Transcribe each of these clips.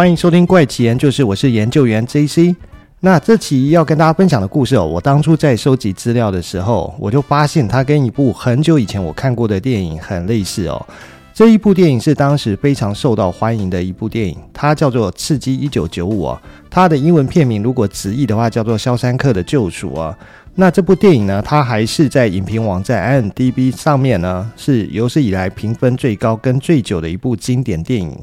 欢迎收听怪奇研究室，我是研究员 JC。那这期要跟大家分享的故事哦，我当初在收集资料的时候，我就发现它跟一部很久以前我看过的电影很类似哦。这一部电影是当时非常受到欢迎的一部电影，它叫做《刺激一九九五》啊。它的英文片名如果直译的话，叫做《肖申克的救赎》啊。那这部电影呢，它还是在影评网站 IMDB 上面呢，是有史以来评分最高跟最久的一部经典电影。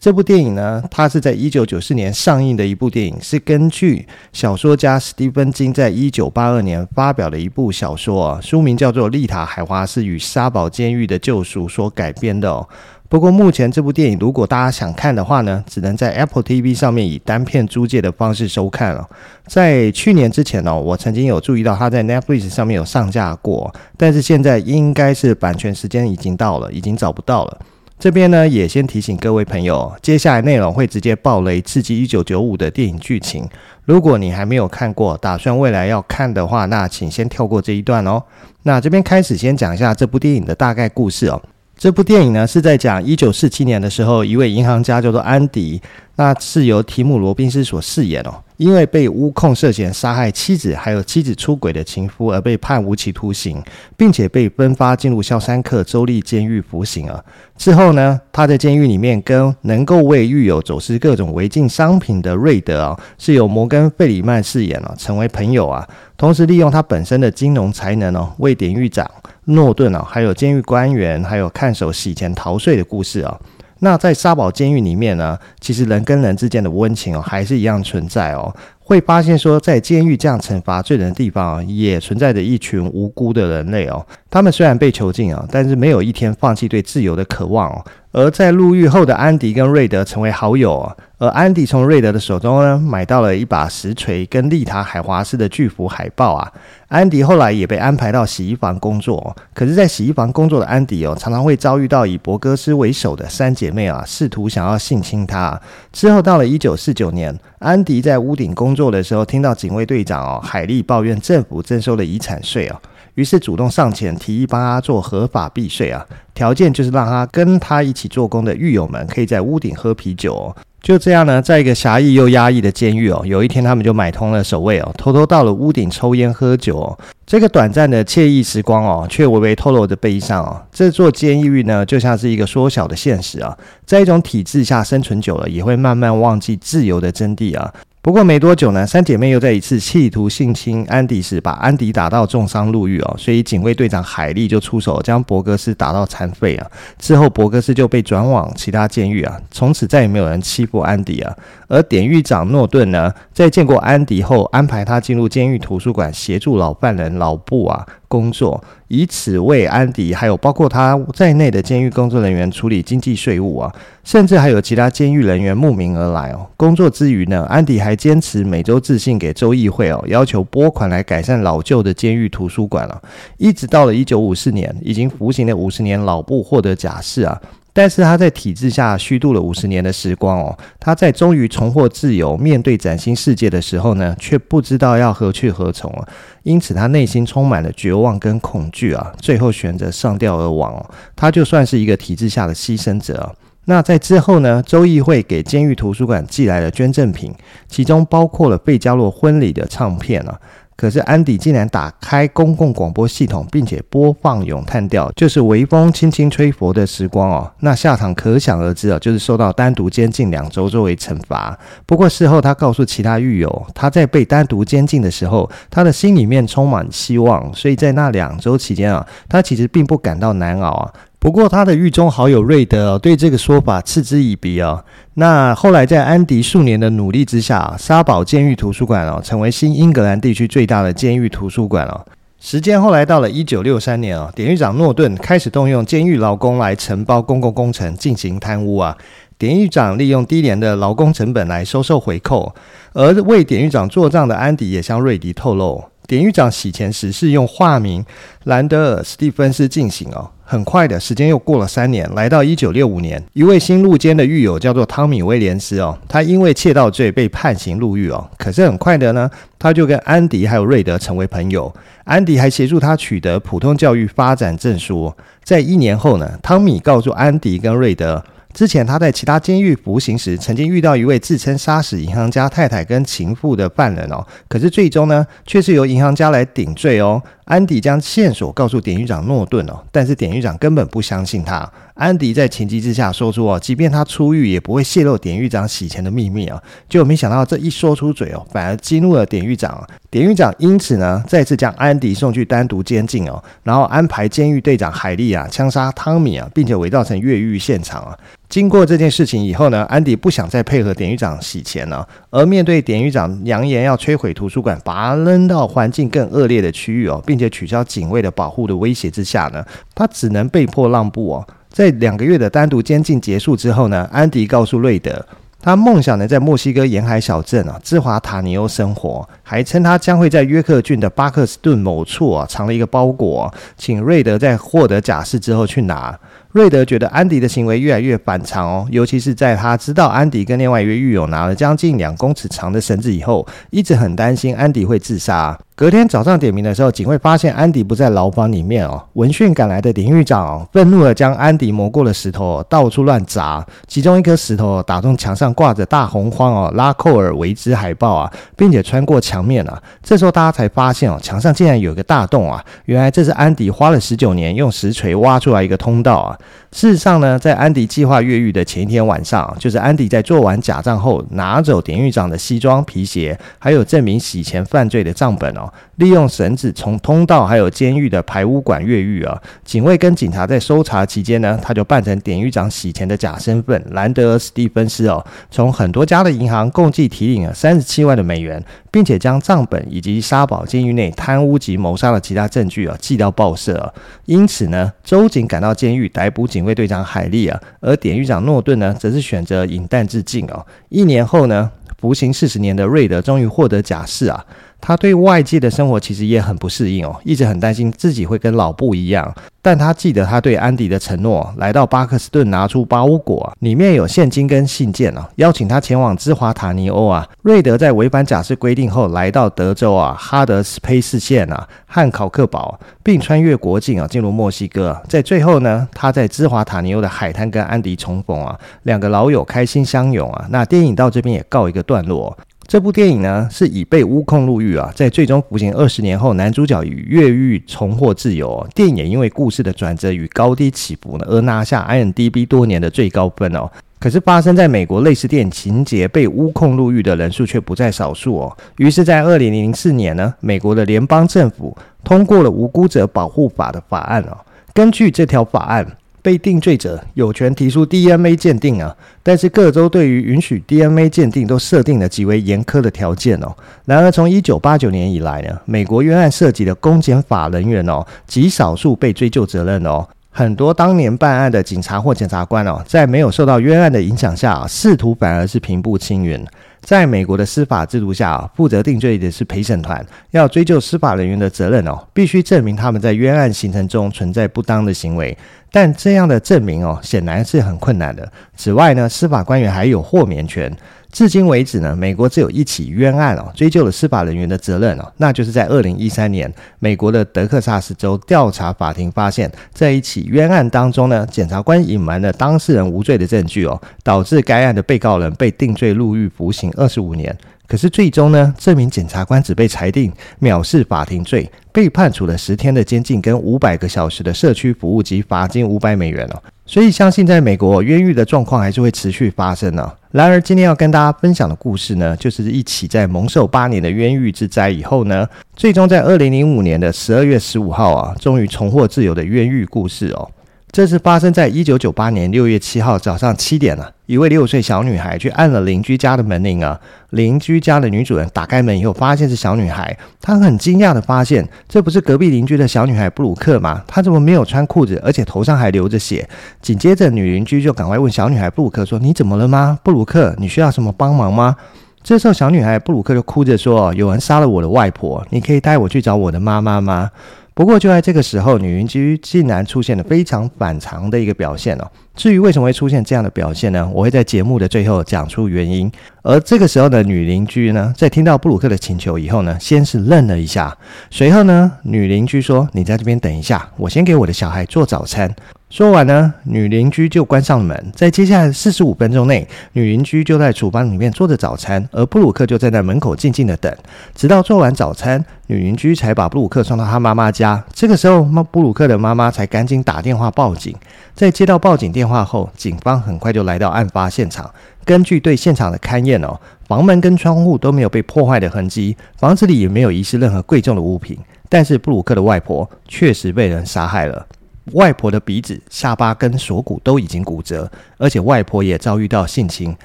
这部电影呢，它是在一九九四年上映的一部电影，是根据小说家史蒂芬金在一九八二年发表的一部小说，书名叫做《丽塔·海华斯与沙堡监狱的救赎》所改编的哦。不过目前这部电影，如果大家想看的话呢，只能在 Apple TV 上面以单片租借的方式收看了。在去年之前呢，我曾经有注意到它在 Netflix 上面有上架过，但是现在应该是版权时间已经到了，已经找不到了。这边呢，也先提醒各位朋友，接下来内容会直接爆雷，刺激一九九五的电影剧情。如果你还没有看过，打算未来要看的话，那请先跳过这一段哦。那这边开始先讲一下这部电影的大概故事哦。这部电影呢，是在讲一九四七年的时候，一位银行家叫做安迪，那是由提姆罗宾斯所饰演哦。因为被诬控涉嫌杀害妻子，还有妻子出轨的情夫，而被判无期徒刑，并且被分发进入肖山克州立监狱服刑啊。之后呢，他在监狱里面跟能够为狱友走私各种违禁商品的瑞德啊，是由摩根·费里曼饰演了，成为朋友啊。同时利用他本身的金融才能哦，为典狱长诺顿啊，还有监狱官员，还有看守洗钱逃税的故事啊。那在沙堡监狱里面呢，其实人跟人之间的温情哦，还是一样存在哦。会发现说，在监狱这样惩罚罪人的地方啊，也存在着一群无辜的人类哦。他们虽然被囚禁啊，但是没有一天放弃对自由的渴望哦。而在入狱后的安迪跟瑞德成为好友啊。而安迪从瑞德的手中呢，买到了一把石锤跟丽塔海华斯的巨幅海报啊。安迪后来也被安排到洗衣房工作，可是，在洗衣房工作的安迪哦，常常会遭遇到以博格斯为首的三姐妹啊，试图想要性侵他。之后到了一九四九年，安迪在屋顶工作的时候，听到警卫队长哦海利抱怨政府征收了遗产税哦，于是主动上前提议帮他做合法避税啊，条件就是让他跟他一起做工的狱友们可以在屋顶喝啤酒哦。就这样呢，在一个狭义又压抑的监狱哦，有一天他们就买通了守卫哦，偷偷到了屋顶抽烟喝酒哦。这个短暂的惬意时光哦，却微微透露着悲伤哦。这座监狱呢，就像是一个缩小的现实啊，在一种体制下生存久了，也会慢慢忘记自由的真谛啊。不过没多久呢，三姐妹又在一次企图性侵安迪时，把安迪打到重伤入狱哦，所以警卫队长海莉就出手将博格斯打到残废啊。之后博格斯就被转往其他监狱啊，从此再也没有人欺负安迪啊。而典狱长诺顿呢，在见过安迪后，安排他进入监狱图书馆协助老犯人老布啊工作，以此为安迪还有包括他在内的监狱工作人员处理经济税务啊，甚至还有其他监狱人员慕名而来哦。工作之余呢，安迪还坚持每周致信给州议会哦，要求拨款来改善老旧的监狱图书馆了。一直到了一九五四年，已经服刑了五十年老布获得假释啊。但是他在体制下虚度了五十年的时光哦，他在终于重获自由、面对崭新世界的时候呢，却不知道要何去何从啊。因此他内心充满了绝望跟恐惧啊，最后选择上吊而亡哦。他就算是一个体制下的牺牲者啊。那在之后呢，州议会给监狱图书馆寄来了捐赠品，其中包括了贝加洛婚礼的唱片啊。可是安迪竟然打开公共广播系统，并且播放咏叹调，就是微风轻轻吹拂的时光哦。那下场可想而知啊，就是受到单独监禁两周作为惩罚。不过事后他告诉其他狱友，他在被单独监禁的时候，他的心里面充满希望，所以在那两周期间啊，他其实并不感到难熬啊。不过，他的狱中好友瑞德对这个说法嗤之以鼻哦。那后来，在安迪数年的努力之下，沙堡监狱图书馆哦，成为新英格兰地区最大的监狱图书馆哦。时间后来到了一九六三年哦，典狱长诺顿开始动用监狱劳工来承包公共工程，进行贪污啊。典狱长利用低廉的劳工成本来收受回扣，而为典狱长做账的安迪也向瑞迪透露，典狱长洗钱时是用化名兰德尔·史蒂芬斯进行哦。很快的时间又过了三年，来到一九六五年，一位新入监的狱友叫做汤米·威廉斯哦，他因为窃盗罪被判刑入狱哦。可是很快的呢，他就跟安迪还有瑞德成为朋友，安迪还协助他取得普通教育发展证书。在一年后呢，汤米告诉安迪跟瑞德，之前他在其他监狱服刑时，曾经遇到一位自称杀死银行家太太跟情妇的犯人哦，可是最终呢，却是由银行家来顶罪哦。安迪将线索告诉典狱长诺顿哦，但是典狱长根本不相信他。安迪在情急之下说出哦，即便他出狱，也不会泄露典狱长洗钱的秘密啊。结果没想到这一说出嘴哦，反而激怒了典狱长。典狱长因此呢，再次将安迪送去单独监禁哦，然后安排监狱队长海莉啊枪杀汤米啊，并且伪造成越狱现场啊。经过这件事情以后呢，安迪不想再配合典狱长洗钱了，而面对典狱长扬言要摧毁图书馆，把他扔到环境更恶劣的区域哦，并且取消警卫的保护的威胁之下呢，他只能被迫让步哦。在两个月的单独监禁结束之后呢，安迪告诉瑞德，他梦想呢在墨西哥沿海小镇啊芝华塔尼欧生活，还称他将会在约克郡的巴克斯顿某处啊藏了一个包裹，请瑞德在获得假释之后去拿。瑞德觉得安迪的行为越来越反常哦，尤其是在他知道安迪跟另外一位狱友拿了将近两公尺长的绳子以后，一直很担心安迪会自杀。隔天早上点名的时候，警卫发现安迪不在牢房里面哦。闻讯赶来的典狱长愤怒地将安迪磨过的石头到处乱砸，其中一颗石头打中墙上挂着大红框哦拉扣尔维兹海报啊，并且穿过墙面啊。这时候大家才发现哦，墙上竟然有个大洞啊！原来这是安迪花了十九年用石锤挖出来一个通道啊。事实上呢，在安迪计划越狱的前一天晚上，就是安迪在做完假账后，拿走典狱长的西装、皮鞋，还有证明洗钱犯罪的账本哦，利用绳子从通道还有监狱的排污管越狱啊。警卫跟警察在搜查期间呢，他就扮成典狱长洗钱的假身份兰德尔·史蒂芬斯哦，从很多家的银行共计提领了三十七万的美元，并且将账本以及沙堡监狱内贪污及谋杀的其他证据啊寄到报社。因此呢，州警赶到监狱逮捕警卫队长海利啊，而典狱长诺顿呢，则是选择饮弹自尽哦。一年后呢，服刑四十年的瑞德终于获得假释啊。他对外界的生活其实也很不适应哦，一直很担心自己会跟老布一样。但他记得他对安迪的承诺，来到巴克斯顿拿出包裹，里面有现金跟信件哦，邀请他前往芝华塔尼欧啊。瑞德在违反假释规定后，来到德州啊哈德斯佩斯县啊和考克堡，并穿越国境啊进入墨西哥。在最后呢，他在芝华塔尼欧的海滩跟安迪重逢啊，两个老友开心相拥啊。那电影到这边也告一个段落。这部电影呢，是以被诬控入狱啊，在最终服刑二十年后，男主角与越狱重获自由哦。电影也因为故事的转折与高低起伏呢，而拿下 IMDB 多年的最高分哦。可是发生在美国类似电影情节被诬控入狱的人数却不在少数哦。于是，在二零零四年呢，美国的联邦政府通过了无辜者保护法的法案哦。根据这条法案，被定罪者有权提出 DNA 鉴定啊，但是各州对于允许 DNA 鉴定都设定了极为严苛的条件哦。然而，从一九八九年以来呢，美国冤案涉及的公检法人员哦，极少数被追究责任哦。很多当年办案的警察或检察官哦，在没有受到冤案的影响下，仕途反而是平步青云。在美国的司法制度下，负责定罪的是陪审团，要追究司法人员的责任哦，必须证明他们在冤案形成中存在不当的行为。但这样的证明哦，显然是很困难的。此外呢，司法官员还有豁免权。至今为止呢，美国只有一起冤案哦，追究了司法人员的责任哦，那就是在二零一三年，美国的德克萨斯州调查法庭发现，在一起冤案当中呢，检察官隐瞒了当事人无罪的证据哦，导致该案的被告人被定罪入狱服刑二十五年。可是最终呢，这名检察官只被裁定藐视法庭罪，被判处了十天的监禁跟五百个小时的社区服务及罚金五百美元哦。所以相信在美国冤狱的状况还是会持续发生呢、然而今天要跟大家分享的故事呢，就是一起在蒙受八年的冤狱之灾以后呢，最终在二零零五年的十二月十五号啊，终于重获自由的冤狱故事哦。这是发生在一九九八年六月七号早上七点了。一位六岁小女孩去按了邻居家的门铃啊，邻居家的女主人打开门以后，发现是小女孩。她很惊讶地发现，这不是隔壁邻居的小女孩布鲁克吗？她怎么没有穿裤子，而且头上还流着血？紧接着，女邻居就赶快问小女孩布鲁克说：“你怎么了吗？布鲁克，你需要什么帮忙吗？”这时候，小女孩布鲁克就哭着说：“有人杀了我的外婆，你可以带我去找我的妈妈吗？”不过就在这个时候，女邻居竟然出现了非常反常的一个表现哦。至于为什么会出现这样的表现呢？我会在节目的最后讲出原因。而这个时候的女邻居呢，在听到布鲁克的请求以后呢，先是愣了一下，随后呢，女邻居说：“你在这边等一下，我先给我的小孩做早餐。”说完呢，女邻居就关上了门。在接下来四十五分钟内，女邻居就在厨房里面做着早餐，而布鲁克就站在门口静静的等，直到做完早餐，女邻居才把布鲁克送到他妈妈家。这个时候，布鲁克的妈妈才赶紧打电话报警。在接到报警电电话后，警方很快就来到案发现场。根据对现场的勘验哦，房门跟窗户都没有被破坏的痕迹，房子里也没有遗失任何贵重的物品。但是布鲁克的外婆确实被人杀害了。外婆的鼻子、下巴跟锁骨都已经骨折，而且外婆也遭遇到性侵，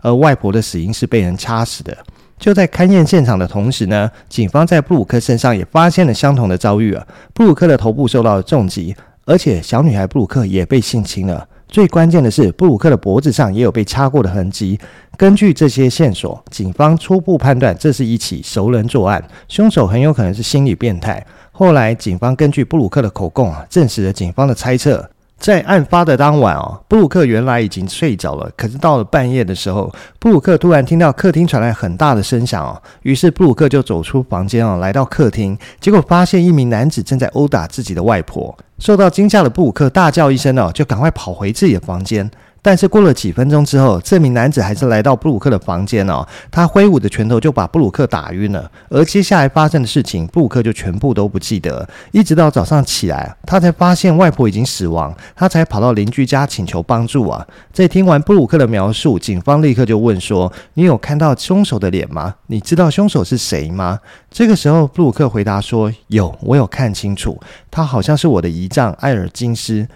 而外婆的死因是被人掐死的。就在勘验现场的同时呢，警方在布鲁克身上也发现了相同的遭遇啊。布鲁克的头部受到了重击，而且小女孩布鲁克也被性侵了。最关键的是，布鲁克的脖子上也有被插过的痕迹。根据这些线索，警方初步判断这是一起熟人作案，凶手很有可能是心理变态。后来，警方根据布鲁克的口供啊，证实了警方的猜测。在案发的当晚哦，布鲁克原来已经睡着了，可是到了半夜的时候，布鲁克突然听到客厅传来很大的声响哦，于是布鲁克就走出房间哦，来到客厅，结果发现一名男子正在殴打自己的外婆。受到惊吓的布鲁克大叫一声哦，就赶快跑回自己的房间。但是过了几分钟之后，这名男子还是来到布鲁克的房间哦，他挥舞着拳头就把布鲁克打晕了。而接下来发生的事情，布鲁克就全部都不记得。一直到早上起来，他才发现外婆已经死亡，他才跑到邻居家请求帮助啊。在听完布鲁克的描述，警方立刻就问说：“你有看到凶手的脸吗？你知道凶手是谁吗？”这个时候，布鲁克回答说：“有，我有看清楚，他好像是我的姨丈艾尔金斯。”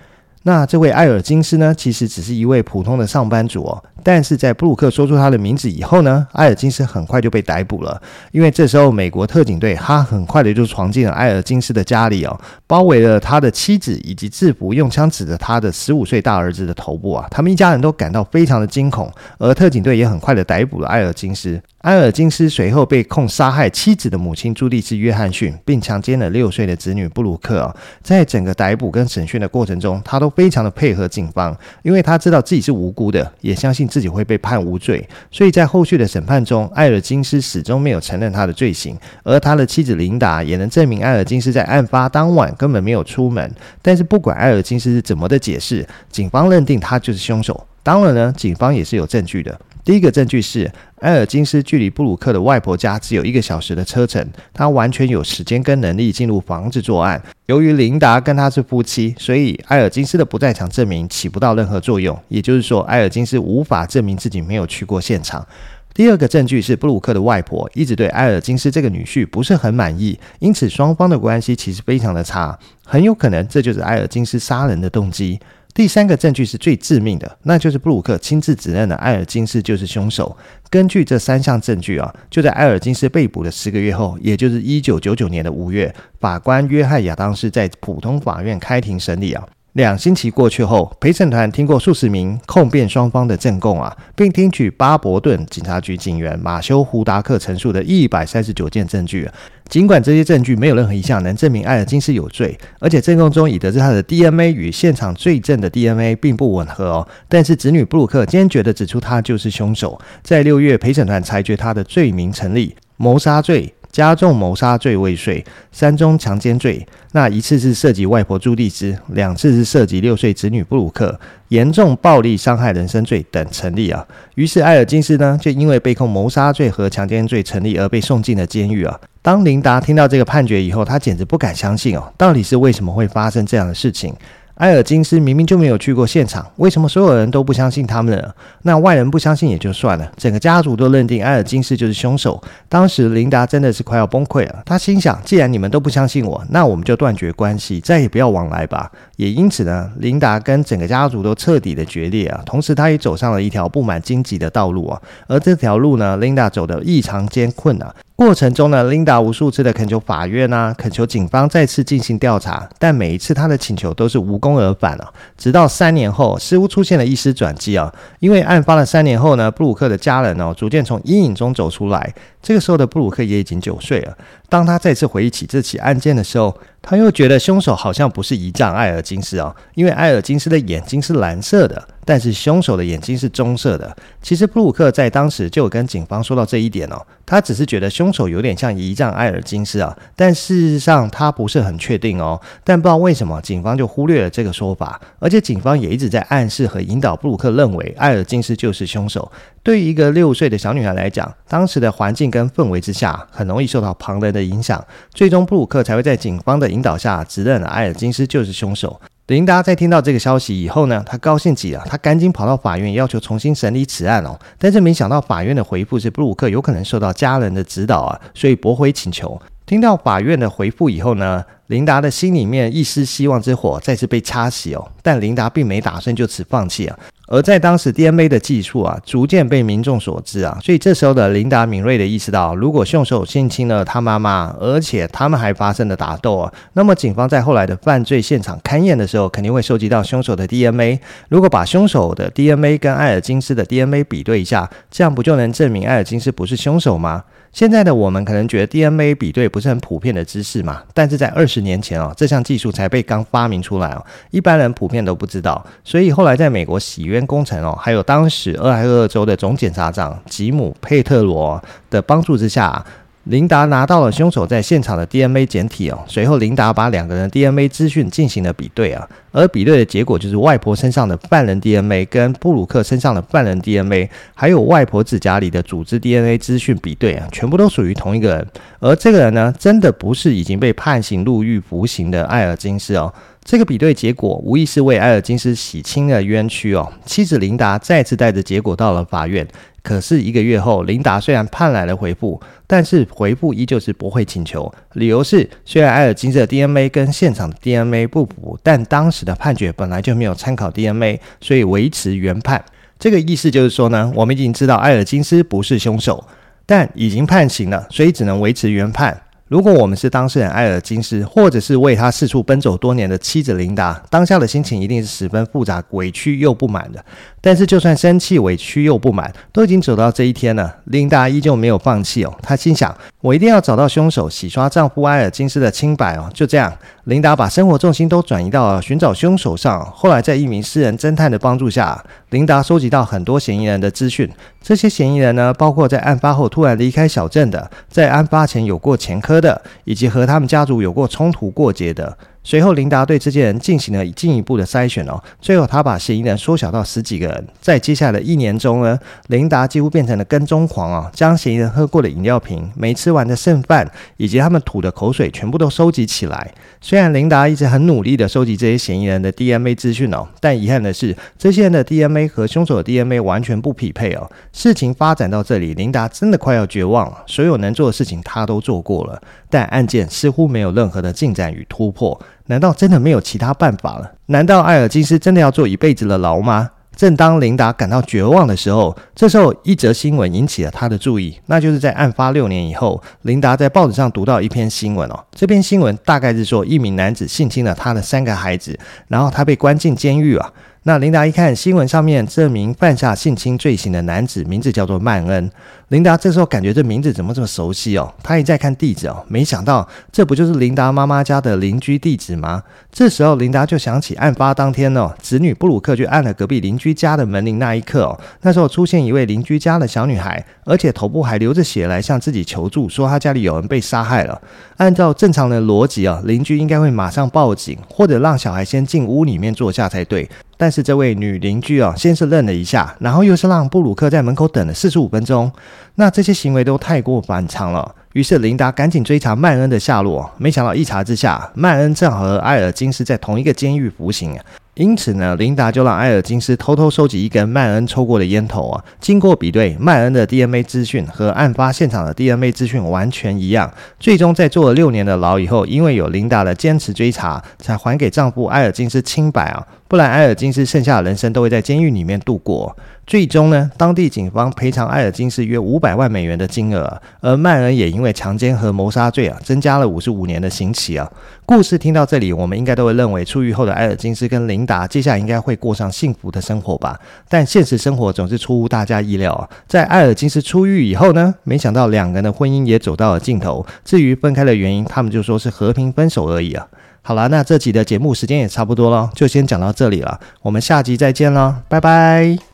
那这位艾尔金斯呢，其实只是一位普通的上班族哦。但是在布鲁克说出他的名字以后呢，艾尔金斯很快就被逮捕了。因为这时候美国特警队他很快的就闯进了艾尔金斯的家里哦，包围了他的妻子以及制服，用枪指着他的十五岁大儿子的头部啊。他们一家人都感到非常的惊恐，而特警队也很快的逮捕了艾尔金斯。埃尔金斯随后被控杀害妻子的母亲朱莉斯·约翰逊，并强奸了六岁的子女布鲁克。在整个逮捕跟审讯的过程中，他都非常的配合警方，因为他知道自己是无辜的，也相信自己会被判无罪。所以在后续的审判中，埃尔金斯始终没有承认他的罪行，而他的妻子琳达也能证明埃尔金斯在案发当晚根本没有出门。但是不管埃尔金斯是怎么的解释，警方认定他就是凶手。当然呢，警方也是有证据的。第一个证据是，埃尔金斯距离布鲁克的外婆家只有一个小时的车程，他完全有时间跟能力进入房子作案。由于琳达跟他是夫妻，所以埃尔金斯的不在场证明起不到任何作用。也就是说，埃尔金斯无法证明自己没有去过现场。第二个证据是，布鲁克的外婆一直对埃尔金斯这个女婿不是很满意，因此双方的关系其实非常的差，很有可能这就是埃尔金斯杀人的动机。第三个证据是最致命的，那就是布鲁克亲自指认的埃尔金斯就是凶手。根据这三项证据啊，就在埃尔金斯被捕的十个月后，也就是一九九九年的五月，法官约翰亚当斯在普通法院开庭审理啊。两星期过去后，陪审团听过数十名控辩双方的证供啊，并听取巴伯顿警察局警员马修·胡达克陈述的一百三十九件证据。尽管这些证据没有任何一项能证明艾尔金斯有罪，而且证供中已得知他的 DNA 与现场罪证的 DNA 并不吻合哦，但是子女布鲁克坚决地指出他就是凶手。在六月，陪审团裁决他的罪名成立：谋杀罪。加重谋杀罪未遂，三宗强奸罪，那一次是涉及外婆朱莉丝，两次是涉及六岁子女布鲁克，严重暴力伤害人身罪等成立啊。于是艾尔金斯呢，就因为被控谋杀罪和强奸罪成立而被送进了监狱啊。当琳达听到这个判决以后，她简直不敢相信哦，到底是为什么会发生这样的事情？埃尔金斯明明就没有去过现场，为什么所有人都不相信他们呢？那外人不相信也就算了，整个家族都认定埃尔金斯就是凶手。当时琳达真的是快要崩溃了，她心想：既然你们都不相信我，那我们就断绝关系，再也不要往来吧。也因此呢，琳达跟整个家族都彻底的决裂啊。同时，她也走上了一条布满荆棘的道路啊。而这条路呢，琳达走得异常艰困啊。过程中呢，琳达无数次的恳求法院啊，恳求警方再次进行调查，但每一次她的请求都是无功而返啊。直到三年后，似乎出现了一丝转机啊，因为案发了三年后呢，布鲁克的家人哦，逐渐从阴影中走出来。这个时候的布鲁克也已经九岁了。当他再次回忆起这起案件的时候，他又觉得凶手好像不是姨丈艾尔金斯啊，因为艾尔金斯的眼睛是蓝色的。但是凶手的眼睛是棕色的。其实布鲁克在当时就有跟警方说到这一点哦，他只是觉得凶手有点像遗仗埃尔金斯啊，但事实上他不是很确定哦。但不知道为什么警方就忽略了这个说法，而且警方也一直在暗示和引导布鲁克认为埃尔金斯就是凶手。对于一个六岁的小女孩来讲，当时的环境跟氛围之下，很容易受到旁人的影响，最终布鲁克才会在警方的引导下指认了埃尔金斯就是凶手。琳达在听到这个消息以后呢，她高兴极了，她赶紧跑到法院要求重新审理此案哦。但是没想到法院的回复是布鲁克有可能受到家人的指导啊，所以驳回请求。听到法院的回复以后呢，琳达的心里面一丝希望之火再次被擦熄哦。但琳达并没打算就此放弃啊。而在当时，DNA 的技术啊，逐渐被民众所知啊，所以这时候的琳达敏锐地意识到，如果凶手性侵了他妈妈，而且他们还发生了打斗啊，那么警方在后来的犯罪现场勘验的时候，肯定会收集到凶手的 DNA。如果把凶手的 DNA 跟艾尔金斯的 DNA 比对一下，这样不就能证明艾尔金斯不是凶手吗？现在的我们可能觉得 DNA 比对不是很普遍的知识嘛，但是在二十年前哦，这项技术才被刚发明出来哦，一般人普遍都不知道。所以后来在美国洗冤工程哦，还有当时俄亥俄州的总检察长吉姆佩特罗的帮助之下。琳达拿到了凶手在现场的 DNA 检体哦，随后琳达把两个人 DNA 资讯进行了比对啊，而比对的结果就是外婆身上的犯人 DNA 跟布鲁克身上的犯人 DNA，还有外婆指甲里的组织 DNA 资讯比对啊，全部都属于同一个人，而这个人呢，真的不是已经被判刑入狱服刑的艾尔金斯哦。这个比对结果无疑是为艾尔金斯洗清了冤屈哦。妻子琳达再次带着结果到了法院。可是一个月后，琳达虽然盼来了回复，但是回复依旧是驳回请求，理由是虽然艾尔金斯的 DNA 跟现场的 DNA 不符，但当时的判决本来就没有参考 DNA，所以维持原判。这个意思就是说呢，我们已经知道艾尔金斯不是凶手，但已经判刑了，所以只能维持原判。如果我们是当事人艾尔金斯，或者是为他四处奔走多年的妻子琳达，当下的心情一定是十分复杂、委屈又不满的。但是，就算生气、委屈又不满，都已经走到这一天了，琳达依旧没有放弃哦。她心想：我一定要找到凶手，洗刷丈夫埃尔金斯的清白哦。就这样，琳达把生活重心都转移到了寻找凶手上。后来，在一名私人侦探的帮助下，琳达收集到很多嫌疑人的资讯。这些嫌疑人呢，包括在案发后突然离开小镇的，在案发前有过前科的，以及和他们家族有过冲突过节的。随后，琳达对这些人进行了进一步的筛选哦。最后，他把嫌疑人缩小到十几个人。在接下来的一年中呢，琳达几乎变成了跟踪狂啊，将嫌疑人喝过的饮料瓶、没吃完的剩饭以及他们吐的口水全部都收集起来。虽然琳达一直很努力的收集这些嫌疑人的 DNA 资讯哦，但遗憾的是，这些人的 DNA 和凶手的 DNA 完全不匹配哦。事情发展到这里，琳达真的快要绝望了。所有能做的事情她都做过了，但案件似乎没有任何的进展与突破。难道真的没有其他办法了？难道艾尔金斯真的要坐一辈子的牢吗？正当琳达感到绝望的时候，这时候一则新闻引起了她的注意，那就是在案发六年以后，琳达在报纸上读到一篇新闻哦。这篇新闻大概是说，一名男子性侵了他的三个孩子，然后他被关进监狱啊。那琳达一看新闻上面这名犯下性侵罪行的男子名字叫做曼恩，琳达这时候感觉这名字怎么这么熟悉哦？她一再看地址哦，没想到这不就是琳达妈妈家的邻居地址吗？这时候琳达就想起案发当天哦，子女布鲁克去按了隔壁邻居家的门铃那一刻哦，那时候出现一位邻居家的小女孩，而且头部还流着血来向自己求助，说她家里有人被杀害了。按照正常的逻辑啊，邻居应该会马上报警，或者让小孩先进屋里面坐下才对。但是这位女邻居啊，先是愣了一下，然后又是让布鲁克在门口等了四十五分钟，那这些行为都太过反常了。于是琳达赶紧追查曼恩的下落，没想到一查之下，曼恩正好和埃尔金斯在同一个监狱服刑。因此呢，琳达就让埃尔金斯偷偷收集一根曼恩抽过的烟头啊。经过比对，曼恩的 DNA 资讯和案发现场的 DNA 资讯完全一样。最终在坐了六年的牢以后，因为有琳达的坚持追查，才还给丈夫埃尔金斯清白啊。不然，埃尔金斯剩下的人生都会在监狱里面度过。最终呢，当地警方赔偿埃尔金斯约五百万美元的金额，而曼恩也因为强奸和谋杀罪啊，增加了五十五年的刑期啊。故事听到这里，我们应该都会认为，出狱后的埃尔金斯跟琳达接下来应该会过上幸福的生活吧？但现实生活总是出乎大家意料。在埃尔金斯出狱以后呢，没想到两个人的婚姻也走到了尽头。至于分开的原因，他们就说是和平分手而已啊。好了，那这集的节目时间也差不多了，就先讲到这里了。我们下集再见了，拜拜。